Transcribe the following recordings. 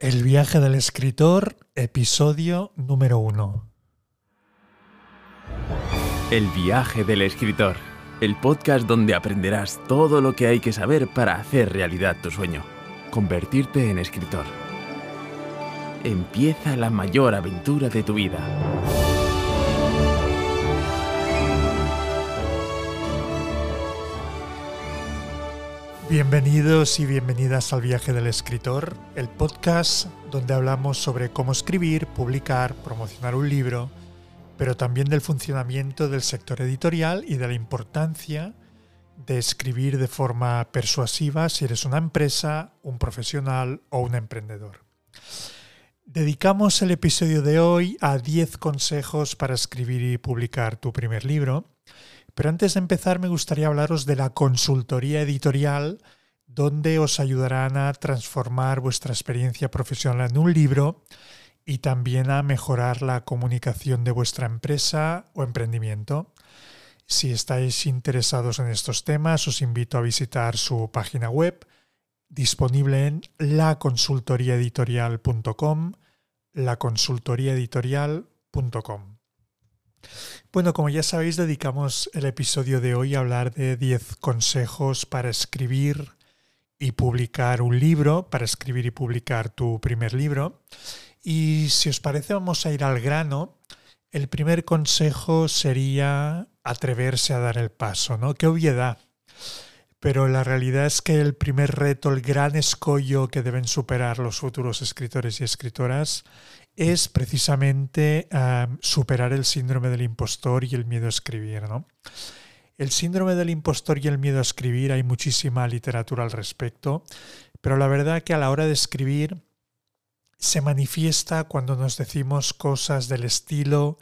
El viaje del escritor, episodio número uno. El viaje del escritor, el podcast donde aprenderás todo lo que hay que saber para hacer realidad tu sueño, convertirte en escritor. Empieza la mayor aventura de tu vida. Bienvenidos y bienvenidas al viaje del escritor, el podcast donde hablamos sobre cómo escribir, publicar, promocionar un libro, pero también del funcionamiento del sector editorial y de la importancia de escribir de forma persuasiva si eres una empresa, un profesional o un emprendedor. Dedicamos el episodio de hoy a 10 consejos para escribir y publicar tu primer libro pero antes de empezar me gustaría hablaros de la consultoría editorial donde os ayudarán a transformar vuestra experiencia profesional en un libro y también a mejorar la comunicación de vuestra empresa o emprendimiento. Si estáis interesados en estos temas, os invito a visitar su página web disponible en laconsultoriaeditorial.com, laconsultoriaeditorial.com. Bueno, como ya sabéis, dedicamos el episodio de hoy a hablar de 10 consejos para escribir y publicar un libro, para escribir y publicar tu primer libro. Y si os parece, vamos a ir al grano. El primer consejo sería atreverse a dar el paso, ¿no? Qué obviedad. Pero la realidad es que el primer reto, el gran escollo que deben superar los futuros escritores y escritoras es precisamente superar el síndrome del impostor y el miedo a escribir. ¿no? El síndrome del impostor y el miedo a escribir, hay muchísima literatura al respecto, pero la verdad que a la hora de escribir se manifiesta cuando nos decimos cosas del estilo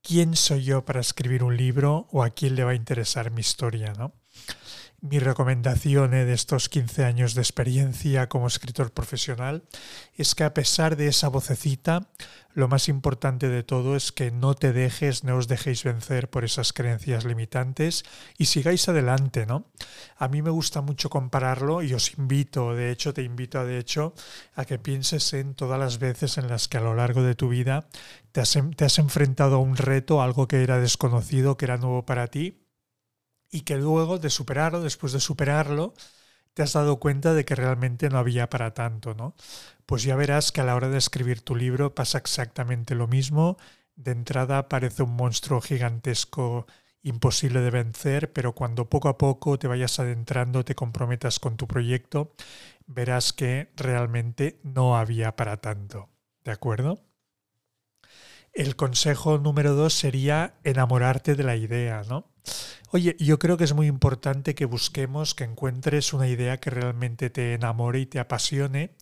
¿quién soy yo para escribir un libro o a quién le va a interesar mi historia? ¿no? Mi recomendación de estos 15 años de experiencia como escritor profesional es que a pesar de esa vocecita, lo más importante de todo es que no te dejes, no os dejéis vencer por esas creencias limitantes y sigáis adelante, ¿no? A mí me gusta mucho compararlo y os invito, de hecho te invito de hecho a que pienses en todas las veces en las que a lo largo de tu vida te has, te has enfrentado a un reto, algo que era desconocido, que era nuevo para ti y que luego de superarlo, después de superarlo, te has dado cuenta de que realmente no había para tanto, ¿no? Pues ya verás que a la hora de escribir tu libro pasa exactamente lo mismo. De entrada parece un monstruo gigantesco imposible de vencer, pero cuando poco a poco te vayas adentrando, te comprometas con tu proyecto, verás que realmente no había para tanto. ¿De acuerdo? El consejo número dos sería enamorarte de la idea, ¿no? Oye, yo creo que es muy importante que busquemos, que encuentres una idea que realmente te enamore y te apasione,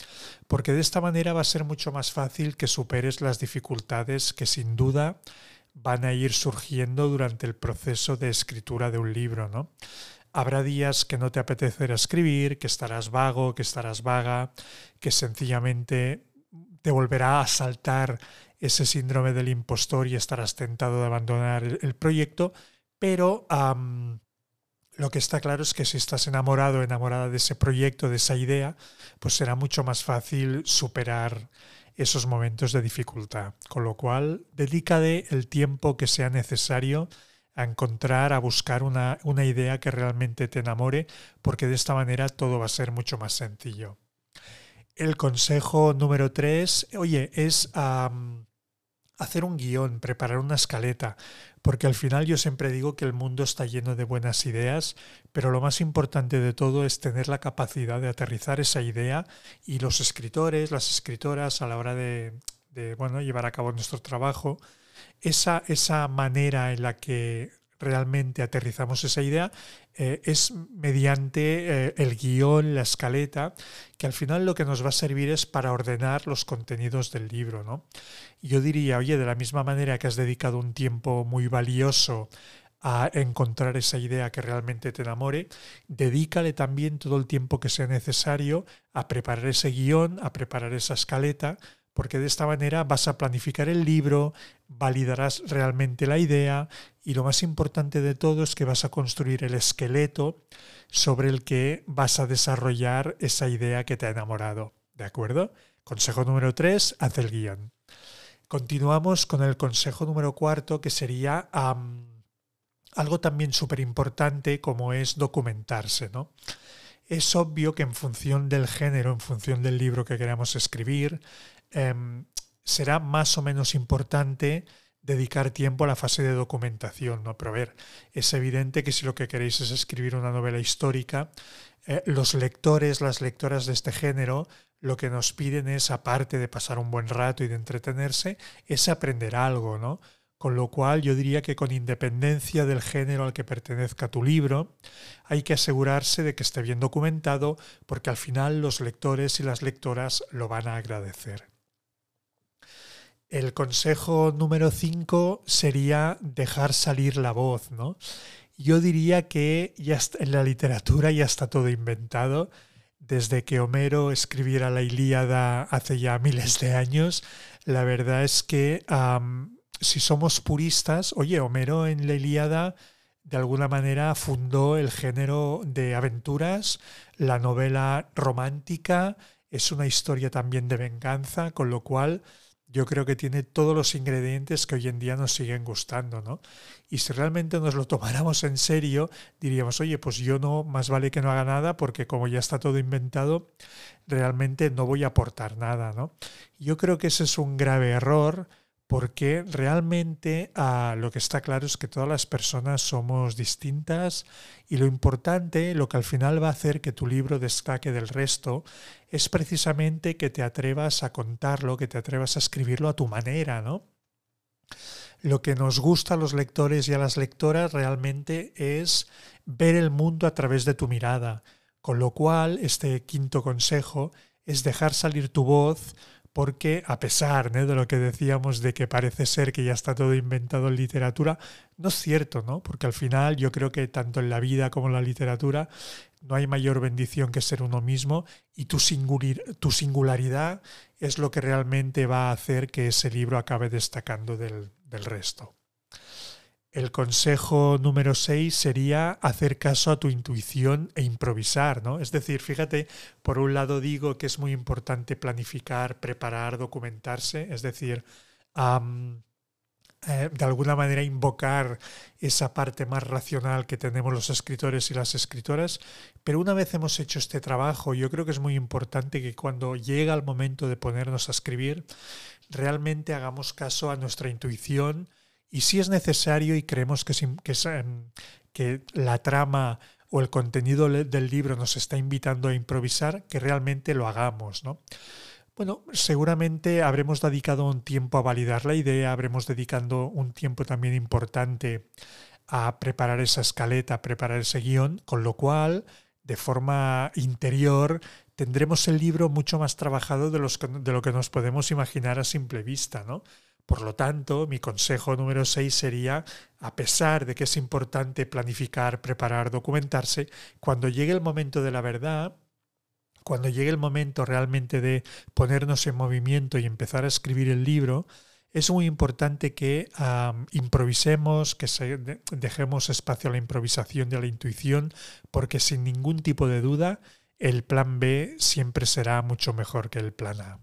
porque de esta manera va a ser mucho más fácil que superes las dificultades que sin duda van a ir surgiendo durante el proceso de escritura de un libro, ¿no? Habrá días que no te apetecerá escribir, que estarás vago, que estarás vaga, que sencillamente te volverá a saltar ese síndrome del impostor y estarás tentado de abandonar el, proyecto, pero lo que está claro es que si estás enamorado enamorada de ese proyecto, de esa idea, pues será mucho más fácil superar esos momentos de dificultad. Con lo cual, dedícate el tiempo que sea necesario a encontrar, a buscar una, idea que realmente te enamore, porque de esta manera todo va a ser mucho más sencillo. El consejo número tres, oye, es hacer un guion, preparar una escaleta, porque al final yo siempre digo que el mundo está lleno de buenas ideas, pero lo más importante de todo es tener la capacidad de aterrizar esa idea y los escritores, las escritoras a la hora de, bueno, llevar a cabo nuestro trabajo, esa, esa manera en la que realmente aterrizamos esa idea eh, es mediante eh, el guion, la escaleta, que al final lo que nos va a servir es para ordenar los contenidos del libro. ¿no? Yo diría, oye, de la misma manera que has dedicado un tiempo muy valioso a encontrar esa idea que realmente te enamore, dedícale también todo el tiempo que sea necesario a preparar ese guion, a preparar esa escaleta, porque de esta manera vas a planificar el libro, validarás realmente la idea y lo más importante de todo es que vas a construir el esqueleto sobre el que vas a desarrollar esa idea que te ha enamorado. ¿De acuerdo? Consejo número 3, haz el guion. Continuamos con el consejo número cuarto, que sería algo también súper importante como es documentarse. ¿no? Es obvio que en función del género, en función del libro que queramos escribir, em, será más o menos importante dedicar tiempo a la fase de documentación, ¿no? Pero a ver, es evidente que si lo que queréis es escribir una novela histórica, eh, los lectores, las lectoras de este género, lo que nos piden es, aparte de pasar un buen rato y de entretenerse, es aprender algo, ¿no? Con lo cual yo diría que con independencia del género al que pertenezca tu libro, hay que asegurarse de que esté bien documentado porque al final los lectores y las lectoras lo van a agradecer. El consejo número 5 sería dejar salir la voz, ¿no? Yo diría que ya en la literatura ya está todo inventado. Desde que Homero escribiera la Ilíada hace ya miles de años, la verdad es que si somos puristas, oye, Homero en la Ilíada de alguna manera fundó el género de aventuras, la novela romántica, es una historia también de venganza, con lo cual yo creo que tiene todos los ingredientes que hoy en día nos siguen gustando, ¿no? Y si realmente nos lo tomáramos en serio, diríamos, oye, pues yo no, más vale que no haga nada porque como ya está todo inventado, realmente no voy a aportar nada, ¿no? Yo creo que ese es un grave error porque realmente ah, lo que está claro es que todas las personas somos distintas y lo importante, lo que al final va a hacer que tu libro destaque del resto, es precisamente que te atrevas a contarlo, que te atrevas a escribirlo a tu manera, ¿no? Lo que nos gusta a los lectores y a las lectoras realmente es ver el mundo a través de tu mirada, con lo cual este quinto consejo es dejar salir tu voz, porque a pesar de lo que decíamos de que parece ser que ya está todo inventado en literatura, no es cierto, ¿no? Porque al final yo creo que tanto en la vida como en la literatura no hay mayor bendición que ser uno mismo y tu, singularidad es lo que realmente va a hacer que ese libro acabe destacando del resto. El consejo número 6 sería hacer caso a tu intuición e improvisar, ¿no? Es decir, fíjate, por un lado digo que es muy importante planificar, preparar, documentarse, es decir, eh, de alguna manera invocar esa parte más racional que tenemos los escritores y las escritoras, pero una vez hemos hecho este trabajo, yo creo que es muy importante que cuando llega el momento de ponernos a escribir, realmente hagamos caso a nuestra intuición, y si es necesario y creemos que, em, que, la trama o el contenido del libro nos está invitando a improvisar, que realmente lo hagamos, ¿no? Bueno, seguramente habremos dedicado un tiempo a validar la idea, habremos dedicado un tiempo también importante a preparar esa escaleta, a preparar ese guion, con lo cual, de forma interior, tendremos el libro mucho más trabajado de, de lo que nos podemos imaginar a simple vista, ¿no? Por lo tanto, mi consejo número 6 sería, a pesar de que es importante planificar, preparar, documentarse, cuando llegue el momento de la verdad, cuando llegue el momento realmente de ponernos en movimiento y empezar a escribir el libro, es muy importante que improvisemos, que dejemos espacio a la improvisación y a la intuición, porque sin ningún tipo de duda el plan B siempre será mucho mejor que el plan A.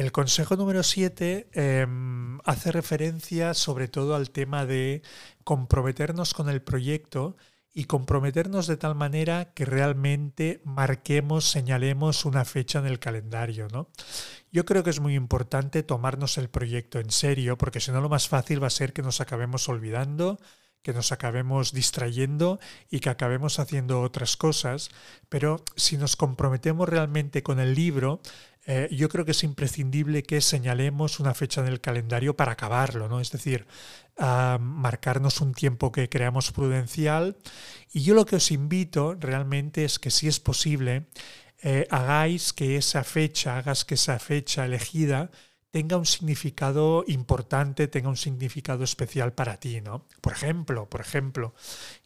El consejo número 7 em, hace referencia sobre todo al tema de comprometernos con el proyecto y comprometernos de tal manera que realmente marquemos, señalemos una fecha en el calendario. ¿no? Yo creo que es muy importante tomarnos el proyecto en serio, porque si no lo más fácil va a ser que nos acabemos olvidando, que nos acabemos distrayendo y que acabemos haciendo otras cosas, pero si nos comprometemos realmente con el libro, eh, yo creo que es imprescindible que señalemos una fecha en el calendario para acabarlo, ¿no? Es decir, marcarnos un tiempo que creamos prudencial. Y yo lo que os invito realmente es que si es posible, eh, hagáis que esa fecha, hagas que esa fecha elegida tenga un significado importante, tenga un significado especial para ti, ¿no? Por ejemplo, por ejemplo,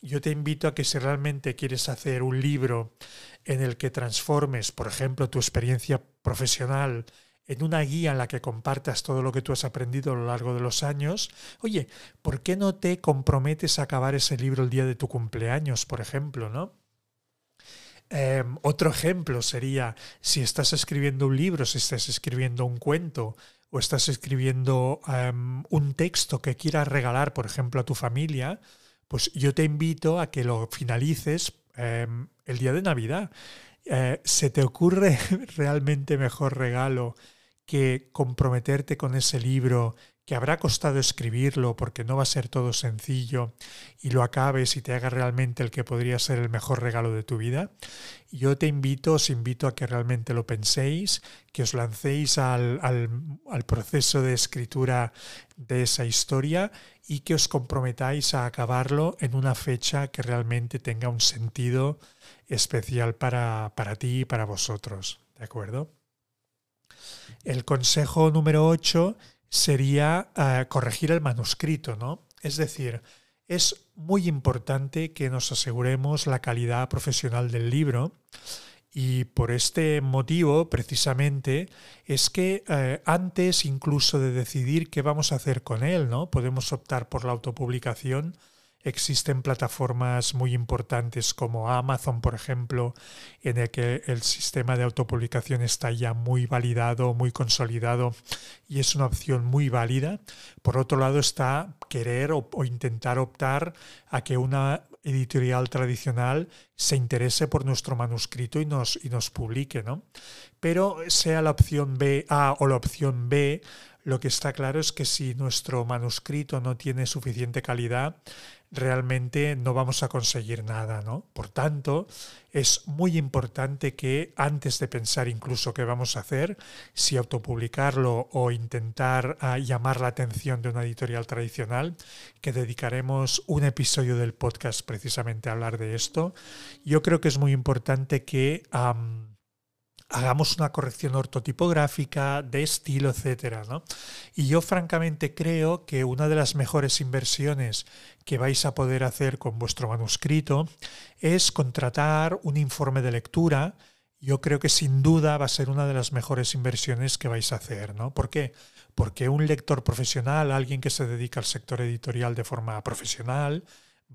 yo te invito a que si realmente quieres hacer un libro en el que transformes, por ejemplo, tu experiencia profesional en una guía en la que compartas todo lo que tú has aprendido a lo largo de los años, oye, ¿por qué no te comprometes a acabar ese libro el día de tu cumpleaños, por ejemplo, ¿no? Em, otro ejemplo sería si estás escribiendo un libro, si estás escribiendo un cuento o estás escribiendo em, un texto que quieras regalar, por ejemplo, a tu familia, pues yo te invito a que lo finalices em, el día de Navidad. Eh, ¿Se te ocurre realmente mejor regalo que comprometerte con ese libro que habrá costado escribirlo porque no va a ser todo sencillo y lo acabes y te haga realmente el que podría ser el mejor regalo de tu vida, yo te invito, os invito a que realmente lo penséis, que os lancéis al, al proceso de escritura de esa historia y que os comprometáis a acabarlo en una fecha que realmente tenga un sentido especial para, para ti y para vosotros. ¿De acuerdo? El consejo número 8 sería eh, corregir el manuscrito, ¿no? Es decir, es muy importante que nos aseguremos la calidad profesional del libro y por este motivo, precisamente, es que eh, antes incluso de decidir qué vamos a hacer con él, ¿no? Podemos optar por la autopublicación Existen plataformas muy importantes como Amazon, por ejemplo, en el que el sistema de autopublicación está ya muy validado, muy consolidado y es una opción muy válida. Por otro lado está querer o, intentar optar a que una editorial tradicional se interese por nuestro manuscrito y nos, y nos publique, ¿no? Pero sea la opción B, A o la opción B, lo que está claro es que si nuestro manuscrito no tiene suficiente calidad, realmente no vamos a conseguir nada, ¿no? Por tanto, es muy importante que antes de pensar incluso qué vamos a hacer, si autopublicarlo o intentar ah, llamar la atención de una editorial tradicional, que dedicaremos un episodio del podcast precisamente a hablar de esto, yo creo que es muy importante que hagamos una corrección ortotipográfica, de estilo, etcétera, Y yo francamente creo que una de las mejores inversiones que vais a poder hacer con vuestro manuscrito es contratar un informe de lectura. Yo creo que sin duda va a ser una de las mejores inversiones que vais a hacer, ¿no? ¿Por qué? Porque un lector profesional, alguien que se dedica al sector editorial de forma profesional,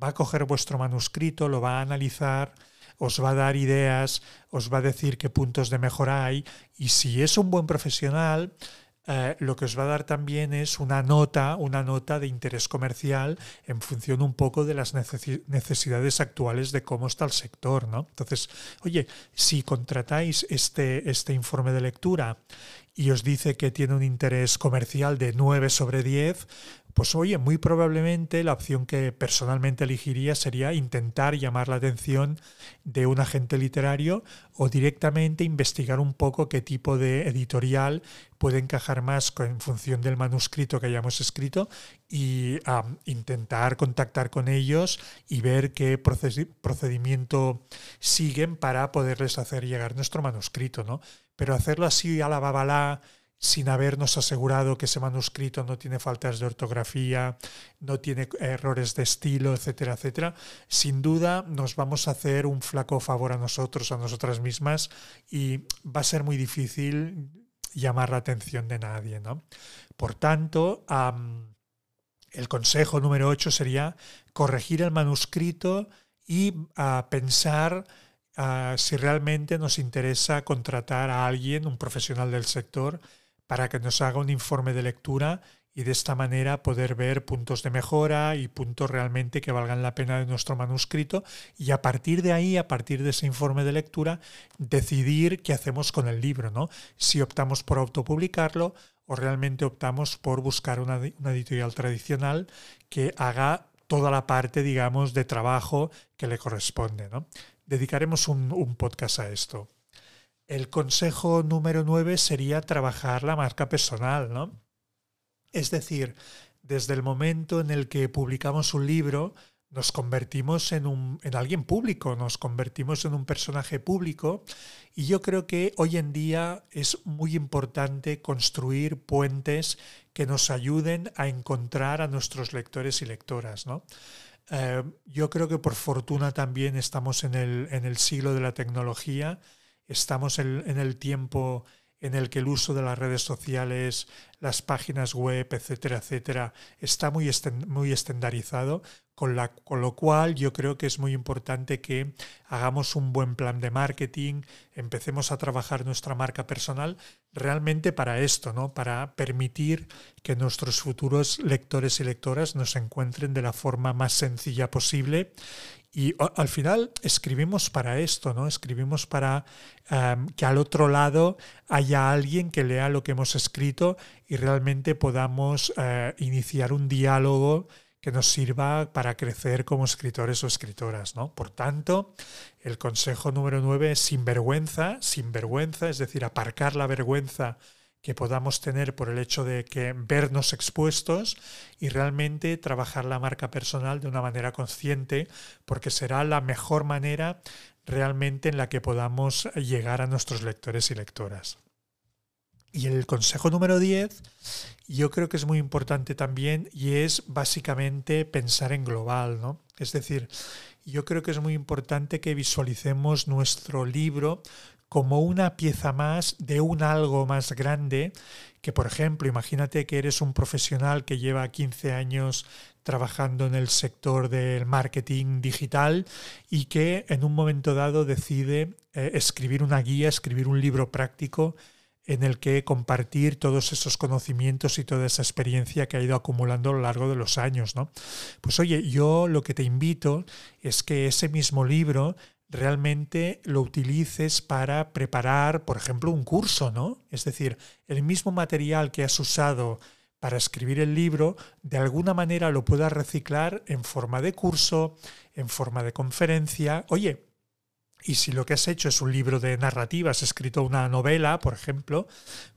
va a coger vuestro manuscrito, lo va a analizar, os va a dar ideas, os va a decir qué puntos de mejora hay y si es un buen profesional, eh, lo que os va a dar también es una nota, una nota de interés comercial en función un poco de las necesidades actuales de cómo está el sector, ¿no? Entonces, oye, si contratáis este, este informe de lectura y os dice que tiene un interés comercial de 9 sobre 10, pues oye, muy probablemente la opción que personalmente elegiría sería intentar llamar la atención de un agente literario o directamente investigar un poco qué tipo de editorial puede encajar más en función del manuscrito que hayamos escrito y intentar contactar con ellos y ver qué procedimiento siguen para poderles hacer llegar nuestro manuscrito, ¿no? Pero hacerlo así a la babalá sin habernos asegurado que ese manuscrito no tiene faltas de ortografía, no tiene errores de estilo, etcétera, etcétera, sin duda nos vamos a hacer un flaco favor a nosotros, a nosotras mismas, y va a ser muy difícil llamar la atención de nadie. ¿no? Por tanto, el consejo número 8 sería corregir el manuscrito y pensar si realmente nos interesa contratar a alguien, un profesional del sector, para que nos haga un informe de lectura y de esta manera poder ver puntos de mejora y puntos realmente que valgan la pena de nuestro manuscrito y a partir de ahí, a partir de ese informe de lectura, decidir qué hacemos con el libro, ¿no? Si optamos por autopublicarlo o realmente optamos por buscar una, editorial tradicional que haga toda la parte, digamos, de trabajo que le corresponde, ¿no? Dedicaremos un, un podcast a esto. El consejo número nueve sería trabajar la marca personal, ¿no? Es decir, desde el momento en el que publicamos un libro, nos convertimos en, un, en alguien público, nos convertimos en un personaje público y yo creo que hoy en día es muy importante construir puentes que nos ayuden a encontrar a nuestros lectores y lectoras. ¿no? Eh, yo creo que por fortuna también estamos en el, en el siglo de la tecnología Estamos en, el tiempo en el que el uso de las redes sociales, las páginas web, etcétera, etcétera, está muy, muy estandarizado, con, con lo cual yo creo que es muy importante que hagamos un buen plan de marketing, empecemos a trabajar nuestra marca personal realmente para esto, ¿no? Para permitir que nuestros futuros lectores y lectoras nos encuentren de la forma más sencilla posible y al final escribimos para esto, ¿no? Escribimos para em, que al otro lado haya alguien que lea lo que hemos escrito y realmente podamos eh, iniciar un diálogo que nos sirva para crecer como escritores o escritoras, ¿no? Por tanto, el consejo número nueve es sin vergüenza, sin vergüenza, es decir, aparcar la vergüenza que podamos tener por el hecho de que vernos expuestos y realmente trabajar la marca personal de una manera consciente, porque será la mejor manera realmente en la que podamos llegar a nuestros lectores y lectoras. Y el consejo número 10, yo creo que es muy importante también y es básicamente pensar en global, ¿no? Es decir, yo creo que es muy importante que visualicemos nuestro libro como una pieza más de un algo más grande que, por ejemplo, imagínate que eres un profesional que lleva 15 años trabajando en el sector del marketing digital y que en un momento dado decide eh, escribir una guía, escribir un libro práctico en el que compartir todos esos conocimientos y toda esa experiencia que ha ido acumulando a lo largo de los años, ¿no? Pues oye, yo lo que te invito es que ese mismo libro realmente lo utilices para preparar, por ejemplo, un curso, ¿no? Es decir, el mismo material que has usado para escribir el libro, de alguna manera lo puedas reciclar en forma de curso, en forma de conferencia. Oye, y si lo que has hecho es un libro de narrativa, has escrito una novela, por ejemplo,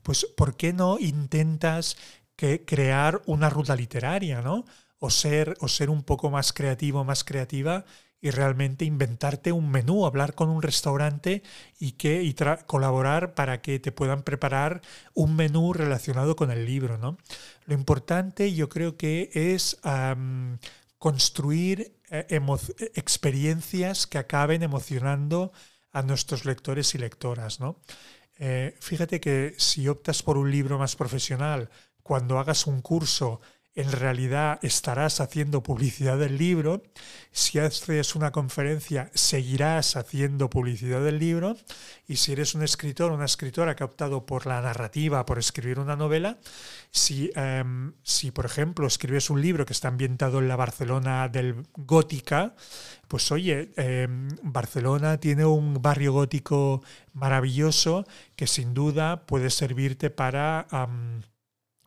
pues ¿por qué no intentas crear una ruta literaria, ¿no? O ser, o ser un poco más creativo, más creativa y realmente inventarte un menú, hablar con un restaurante y, que, y colaborar para que te puedan preparar un menú relacionado con el libro. ¿no? Lo importante yo creo que es construir eh, experiencias que acaben emocionando a nuestros lectores y lectoras. ¿no? Eh, fíjate que si optas por un libro más profesional, cuando hagas un curso en realidad estarás haciendo publicidad del libro. Si haces una conferencia, seguirás haciendo publicidad del libro. Y si eres un escritor una escritora que ha optado por la narrativa, por escribir una novela, si, em, si por ejemplo escribes un libro que está ambientado en la Barcelona del gótica, pues oye, em, Barcelona tiene un barrio gótico maravilloso que sin duda puede servirte para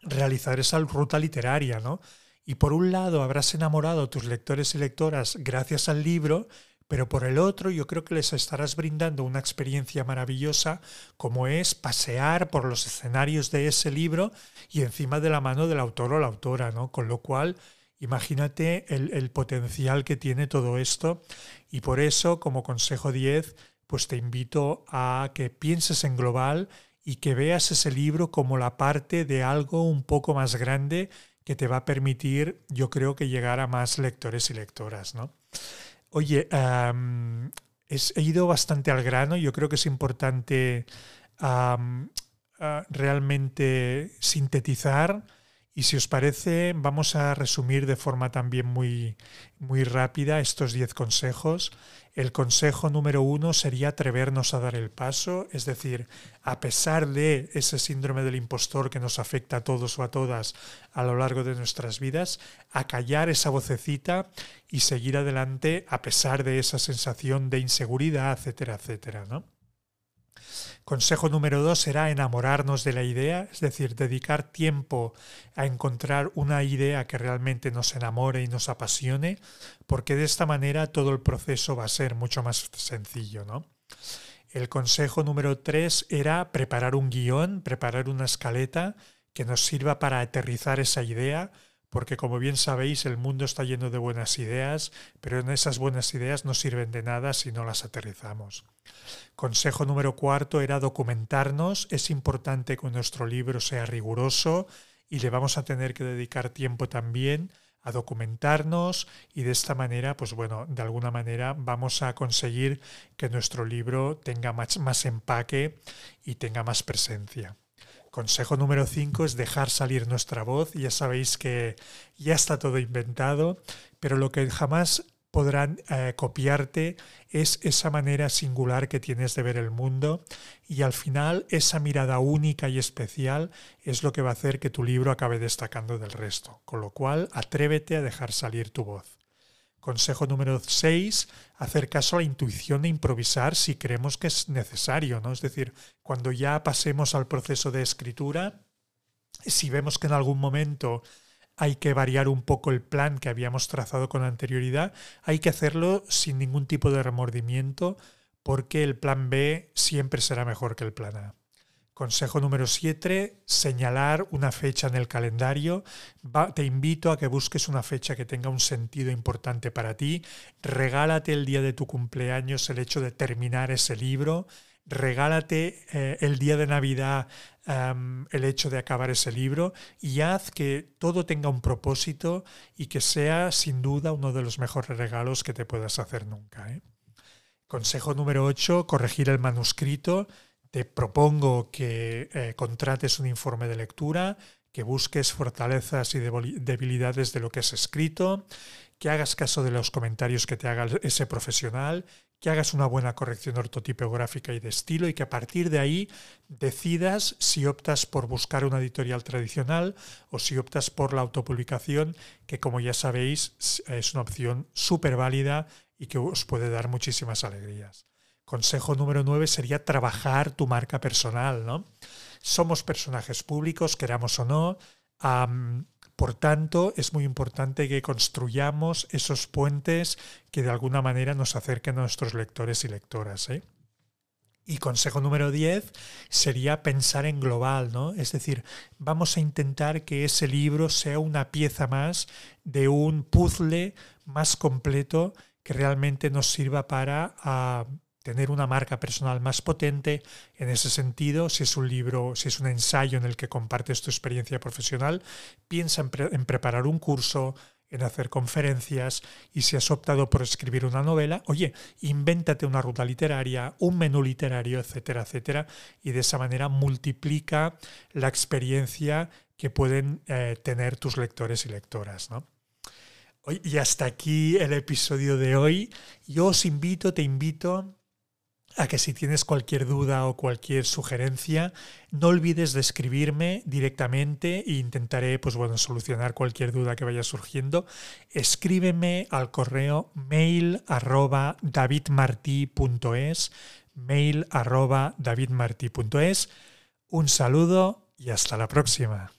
realizar esa ruta literaria, ¿no? Y por un lado habrás enamorado a tus lectores y lectoras gracias al libro, pero por el otro yo creo que les estarás brindando una experiencia maravillosa como es pasear por los escenarios de ese libro y encima de la mano del autor o la autora, ¿no? Con lo cual, imagínate el, el potencial que tiene todo esto y por eso, como consejo 10, pues te invito a que pienses en global y que veas ese libro como la parte de algo un poco más grande que te va a permitir, yo creo que llegar a más lectores y lectoras. ¿no? Oye, he ido bastante al grano, yo creo que es importante realmente sintetizar y si os parece, vamos a resumir de forma también muy, muy rápida estos 10 consejos. El consejo número uno sería atrevernos a dar el paso, es decir, a pesar de ese síndrome del impostor que nos afecta a todos o a todas a lo largo de nuestras vidas, a callar esa vocecita y seguir adelante a pesar de esa sensación de inseguridad, etcétera, etcétera, ¿no? Consejo número dos será enamorarnos de la idea, es decir, dedicar tiempo a encontrar una idea que realmente nos enamore y nos apasione, porque de esta manera todo el proceso va a ser mucho más sencillo, ¿no? El consejo número tres era preparar un guion, preparar una escaleta que nos sirva para aterrizar esa idea, porque como bien sabéis el mundo está lleno de buenas ideas, pero en esas buenas ideas no sirven de nada si no las aterrizamos. Consejo número cuarto era documentarnos. Es importante que nuestro libro sea riguroso y le vamos a tener que dedicar tiempo también a documentarnos y de esta manera, pues bueno, de alguna manera vamos a conseguir que nuestro libro tenga más, más empaque y tenga más presencia. Consejo número 5 es dejar salir nuestra voz. Ya sabéis que ya está todo inventado, pero lo que jamás podrán eh, copiarte es esa manera singular que tienes de ver el mundo y al final esa mirada única y especial es lo que va a hacer que tu libro acabe destacando del resto. Con lo cual, atrévete a dejar salir tu voz. Consejo número 6, hacer caso a la intuición de improvisar si creemos que es necesario, ¿no? Es decir, cuando ya pasemos al proceso de escritura, si vemos que en algún momento hay que variar un poco el plan que habíamos trazado con anterioridad, hay que hacerlo sin ningún tipo de remordimiento porque el plan B siempre será mejor que el plan A. Consejo número 7, señalar una fecha en el calendario. te invito a que busques una fecha que tenga un sentido importante para ti. Regálate el día de tu cumpleaños el hecho de terminar ese libro. Regálate eh, el día de Navidad el hecho de acabar ese libro y haz que todo tenga un propósito y que sea sin duda uno de los mejores regalos que te puedas hacer nunca. ¿eh? Consejo número 8, corregir el manuscrito. Te propongo que eh, contrates un informe de lectura, que busques fortalezas y debilidades de lo que es escrito, que hagas caso de los comentarios que te haga ese profesional, que hagas una buena corrección ortotipográfica y de estilo y que a partir de ahí decidas si optas por buscar una editorial tradicional o si optas por la autopublicación, que como ya sabéis es una opción súper válida y que os puede dar muchísimas alegrías. Consejo número 9 sería trabajar tu marca personal. ¿no? Somos personajes públicos, queramos o no. Por tanto, es muy importante que construyamos esos puentes que de alguna manera nos acerquen a nuestros lectores y lectoras. ¿eh? Y consejo número 10 sería pensar en global, ¿no? Es decir, vamos a intentar que ese libro sea una pieza más de un puzzle más completo que realmente nos sirva para ah, tener una marca personal más potente. En ese sentido, si es un libro, si es un ensayo en el que compartes tu experiencia profesional, piensa en, preparar un curso, en hacer conferencias y si has optado por escribir una novela, oye, invéntate una ruta literaria, un menú literario, etcétera, etcétera, y de esa manera multiplica la experiencia que pueden eh, tener tus lectores y lectoras. ¿no? Y hasta aquí el episodio de hoy. Yo os invito, te invito a que si tienes cualquier duda o cualquier sugerencia, no olvides de escribirme directamente e intentaré pues bueno, solucionar cualquier duda que vaya surgiendo. Escríbeme al correo mail arroba mail arroba davidmartí.es Un saludo y hasta la próxima.